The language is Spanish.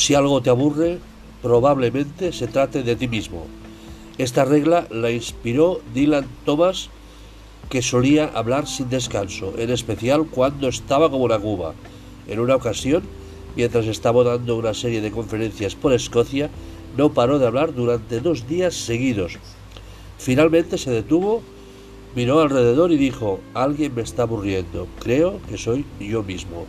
Si algo te aburre, probablemente se trate de ti mismo. Esta regla la inspiró Dylan Thomas, que solía hablar sin descanso, en especial cuando estaba como una cuba. En una ocasión, mientras estaba dando una serie de conferencias por Escocia, no paró de hablar durante dos días seguidos. Finalmente se detuvo, miró alrededor y dijo, alguien me está aburriendo, creo que soy yo mismo.